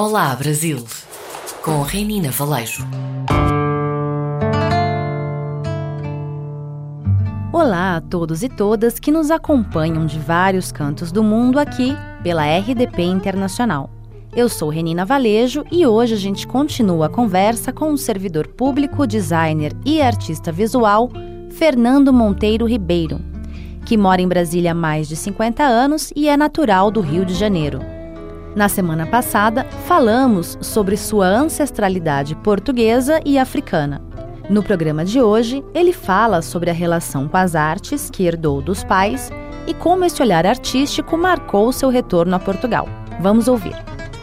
Olá Brasil, com Renina Valejo. Olá a todos e todas que nos acompanham de vários cantos do mundo aqui pela RDP Internacional. Eu sou Renina Valejo e hoje a gente continua a conversa com o servidor público, designer e artista visual Fernando Monteiro Ribeiro, que mora em Brasília há mais de 50 anos e é natural do Rio de Janeiro. Na semana passada, falamos sobre sua ancestralidade portuguesa e africana. No programa de hoje, ele fala sobre a relação com as artes que herdou dos pais e como esse olhar artístico marcou seu retorno a Portugal. Vamos ouvir.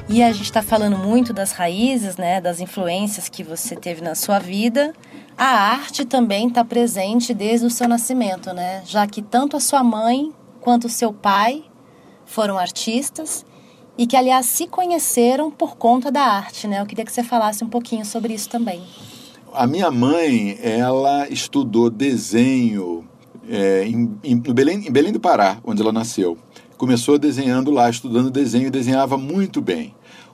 E a gente está falando muito das raízes, né, das influências que você teve na sua vida. A arte também está presente desde o seu nascimento, né? Já que tanto a sua mãe quanto o seu pai foram artistas e que, aliás, se conheceram por conta da arte, né? Eu queria que você falasse um pouquinho sobre isso também. A minha mãe, ela estudou desenho é, em, em, Belém, em Belém do Pará, onde ela nasceu. Começou desenhando lá, estudando desenho e desenhava muito bem.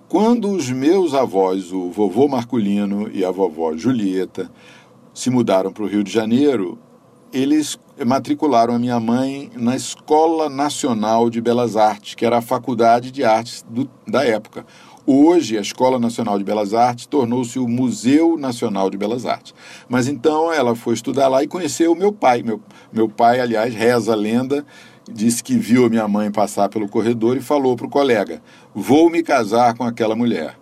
Quando os meus avós, o vovô Marculino e a vovó Julieta, se mudaram para o Rio de Janeiro, eles matricularam a minha mãe na Escola Nacional de Belas Artes, que era a faculdade de artes do, da época. Hoje, a Escola Nacional de Belas Artes tornou-se o Museu Nacional de Belas Artes. Mas então ela foi estudar lá e conheceu o meu pai. Meu, meu pai, aliás, reza a lenda, disse que viu a minha mãe passar pelo corredor e falou para o colega: Vou me casar com aquela mulher.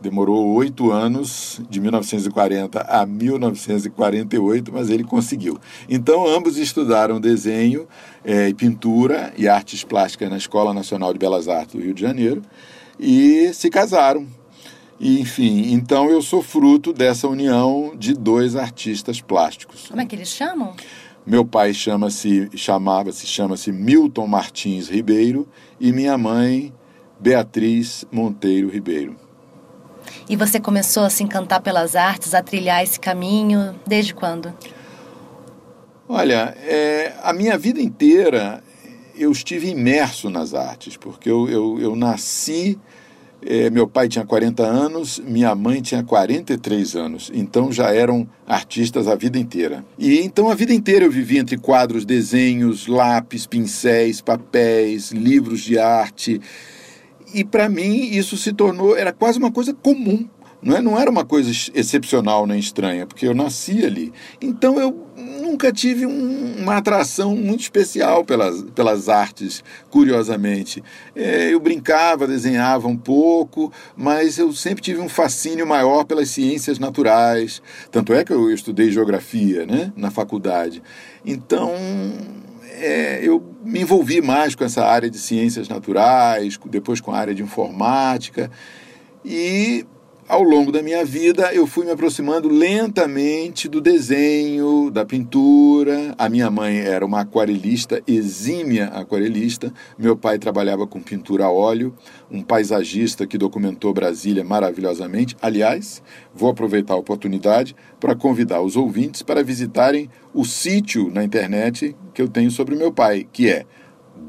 Demorou oito anos, de 1940 a 1948, mas ele conseguiu. Então, ambos estudaram desenho é, e pintura e artes plásticas na Escola Nacional de Belas Artes do Rio de Janeiro e se casaram. E, enfim, então eu sou fruto dessa união de dois artistas plásticos. Como é que eles chamam? Meu pai chama-se, chamava-se, chama-se Milton Martins Ribeiro e minha mãe Beatriz Monteiro Ribeiro. E você começou a se encantar pelas artes, a trilhar esse caminho, desde quando? Olha, é, a minha vida inteira eu estive imerso nas artes, porque eu, eu, eu nasci, é, meu pai tinha 40 anos, minha mãe tinha 43 anos, então já eram artistas a vida inteira. E então a vida inteira eu vivi entre quadros, desenhos, lápis, pincéis, papéis, livros de arte. E para mim isso se tornou, era quase uma coisa comum. Não, é, não era uma coisa excepcional nem estranha, porque eu nasci ali. Então eu nunca tive um, uma atração muito especial pelas, pelas artes, curiosamente. É, eu brincava, desenhava um pouco, mas eu sempre tive um fascínio maior pelas ciências naturais. Tanto é que eu estudei geografia né, na faculdade. Então é, eu me envolvi mais com essa área de ciências naturais, depois com a área de informática. E ao longo da minha vida, eu fui me aproximando lentamente do desenho, da pintura. A minha mãe era uma aquarelista, exímia aquarelista. Meu pai trabalhava com pintura a óleo, um paisagista que documentou Brasília maravilhosamente. Aliás, vou aproveitar a oportunidade para convidar os ouvintes para visitarem o sítio na internet que eu tenho sobre meu pai, que é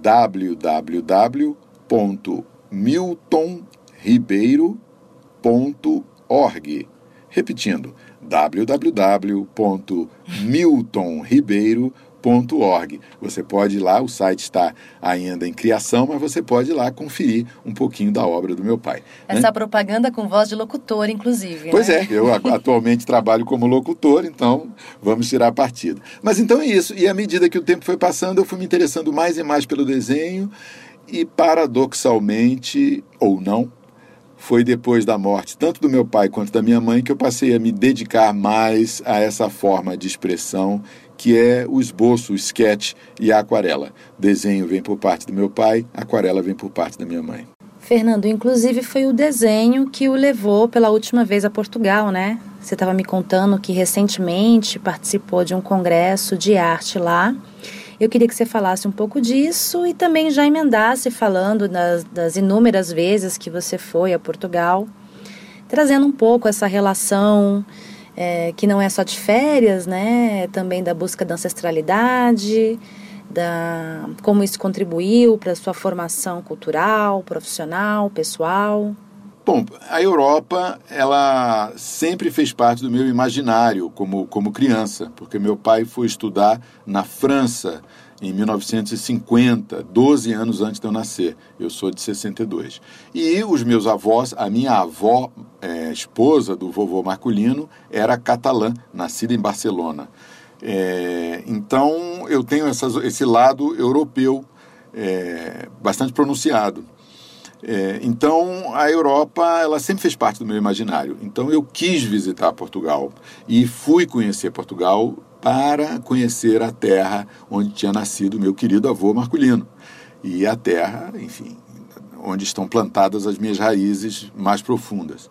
www.miltonribeiro.com www.miltonribeiro.org. Repetindo, www.miltonribeiro.org. Você pode ir lá, o site está ainda em criação, mas você pode ir lá conferir um pouquinho da obra do meu pai. Essa né? propaganda com voz de locutor, inclusive. Pois né? é, eu atualmente trabalho como locutor, então vamos tirar partido. Mas então é isso, e à medida que o tempo foi passando, eu fui me interessando mais e mais pelo desenho, e paradoxalmente, ou não, foi depois da morte tanto do meu pai quanto da minha mãe que eu passei a me dedicar mais a essa forma de expressão que é o esboço, o sketch e a aquarela. Desenho vem por parte do meu pai, aquarela vem por parte da minha mãe. Fernando, inclusive foi o desenho que o levou pela última vez a Portugal, né? Você estava me contando que recentemente participou de um congresso de arte lá eu queria que você falasse um pouco disso e também já emendasse falando das, das inúmeras vezes que você foi a Portugal, trazendo um pouco essa relação é, que não é só de férias, né? É também da busca da ancestralidade, da como isso contribuiu para a sua formação cultural, profissional, pessoal. Bom, a Europa, ela sempre fez parte do meu imaginário como, como criança, porque meu pai foi estudar na França em 1950, 12 anos antes de eu nascer. Eu sou de 62. E os meus avós, a minha avó, é, esposa do vovô Marculino, era catalã, nascida em Barcelona. É, então eu tenho essas, esse lado europeu é, bastante pronunciado. É, então a Europa ela sempre fez parte do meu imaginário. Então eu quis visitar Portugal e fui conhecer Portugal para conhecer a terra onde tinha nascido meu querido avô Marculino. E a terra, enfim, onde estão plantadas as minhas raízes mais profundas.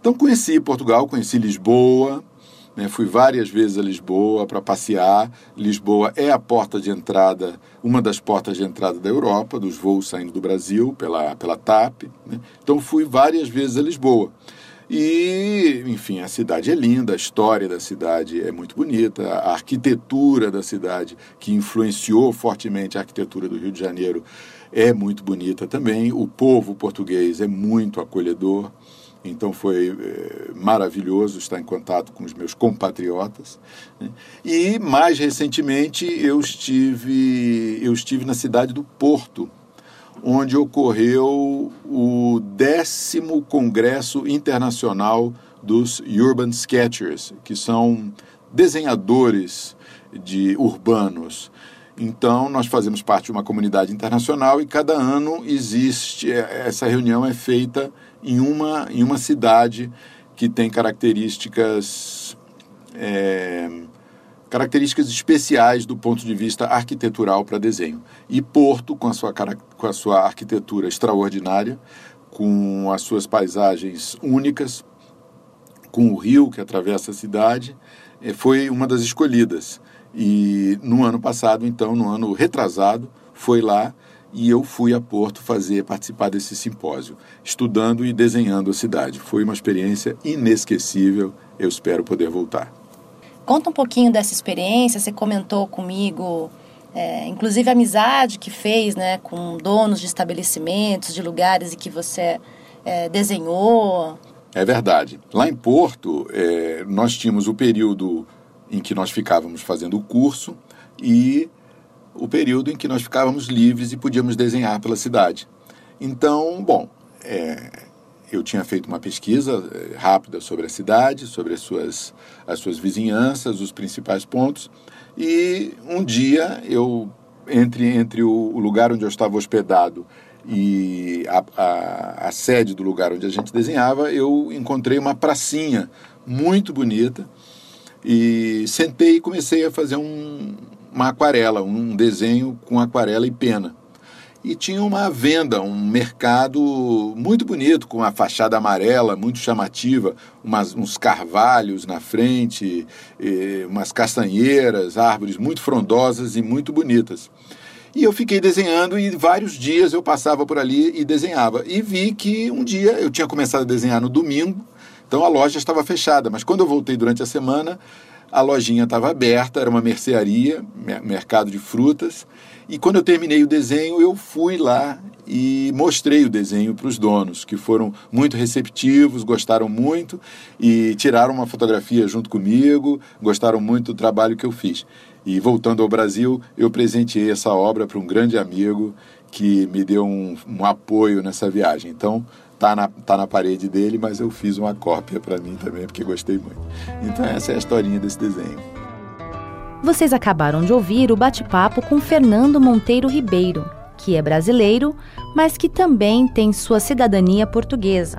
Então conheci Portugal, conheci Lisboa, né, fui várias vezes a Lisboa para passear. Lisboa é a porta de entrada, uma das portas de entrada da Europa, dos voos saindo do Brasil pela, pela TAP. Né? Então fui várias vezes a Lisboa. E, enfim, a cidade é linda, a história da cidade é muito bonita, a arquitetura da cidade, que influenciou fortemente a arquitetura do Rio de Janeiro, é muito bonita também. O povo português é muito acolhedor, então foi é, maravilhoso estar em contato com os meus compatriotas. Né? E, mais recentemente, eu estive, eu estive na cidade do Porto, onde ocorreu o décimo Congresso Internacional dos Urban Sketchers, que são desenhadores de urbanos. Então, nós fazemos parte de uma comunidade internacional e cada ano existe, essa reunião é feita em uma, em uma cidade que tem características é, características especiais do ponto de vista arquitetural para desenho. E Porto, com a, sua, com a sua arquitetura extraordinária, com as suas paisagens únicas, com o rio que atravessa a cidade, eh, foi uma das escolhidas. E no ano passado, então, no ano retrasado, foi lá e eu fui a Porto fazer participar desse simpósio, estudando e desenhando a cidade. Foi uma experiência inesquecível. Eu espero poder voltar. Conta um pouquinho dessa experiência. Você comentou comigo, é, inclusive a amizade que fez, né, com donos de estabelecimentos, de lugares e que você é, desenhou. É verdade. Lá em Porto, é, nós tínhamos o período em que nós ficávamos fazendo o curso e o período em que nós ficávamos livres e podíamos desenhar pela cidade. Então, bom, é, eu tinha feito uma pesquisa eh, rápida sobre a cidade, sobre as suas, as suas vizinhanças, os principais pontos, e um dia eu, entre, entre o lugar onde eu estava hospedado e a, a, a, sede do lugar onde a gente desenhava, eu encontrei uma pracinha muito bonita e sentei e comecei a fazer um, uma aquarela, um desenho com aquarela e pena e tinha uma venda, um mercado muito bonito, com uma fachada amarela muito chamativa, umas, uns carvalhos na frente, umas castanheiras, árvores muito frondosas e muito bonitas. E eu fiquei desenhando e vários dias eu passava por ali e desenhava. E vi que um dia eu tinha começado a desenhar no domingo, então a loja estava fechada, mas quando eu voltei durante a semana, a lojinha estava aberta, era uma mercearia, mercado de frutas, e quando eu terminei o desenho, eu fui lá e mostrei o desenho para os donos, que foram muito receptivos, gostaram muito e tiraram uma fotografia junto comigo, gostaram muito do trabalho que eu fiz. E voltando ao Brasil, eu presenteei essa obra para um grande amigo que me deu um, um apoio nessa viagem. Então, tá na, tá na parede dele, mas eu fiz uma cópia para mim também, porque gostei muito. Então, essa é a historinha desse desenho. Vocês acabaram de ouvir o bate-papo com Fernando Monteiro Ribeiro, que é brasileiro, mas que também tem sua cidadania portuguesa.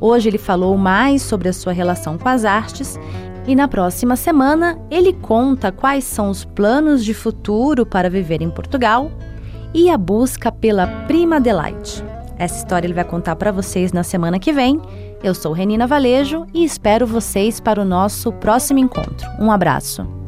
Hoje ele falou mais sobre a sua relação com as artes e na próxima semana ele conta quais são os planos de futuro para viver em Portugal e a busca pela Prima Delight. Essa história ele vai contar para vocês na semana que vem. Eu sou Renina Valejo e espero vocês para o nosso próximo encontro. Um abraço.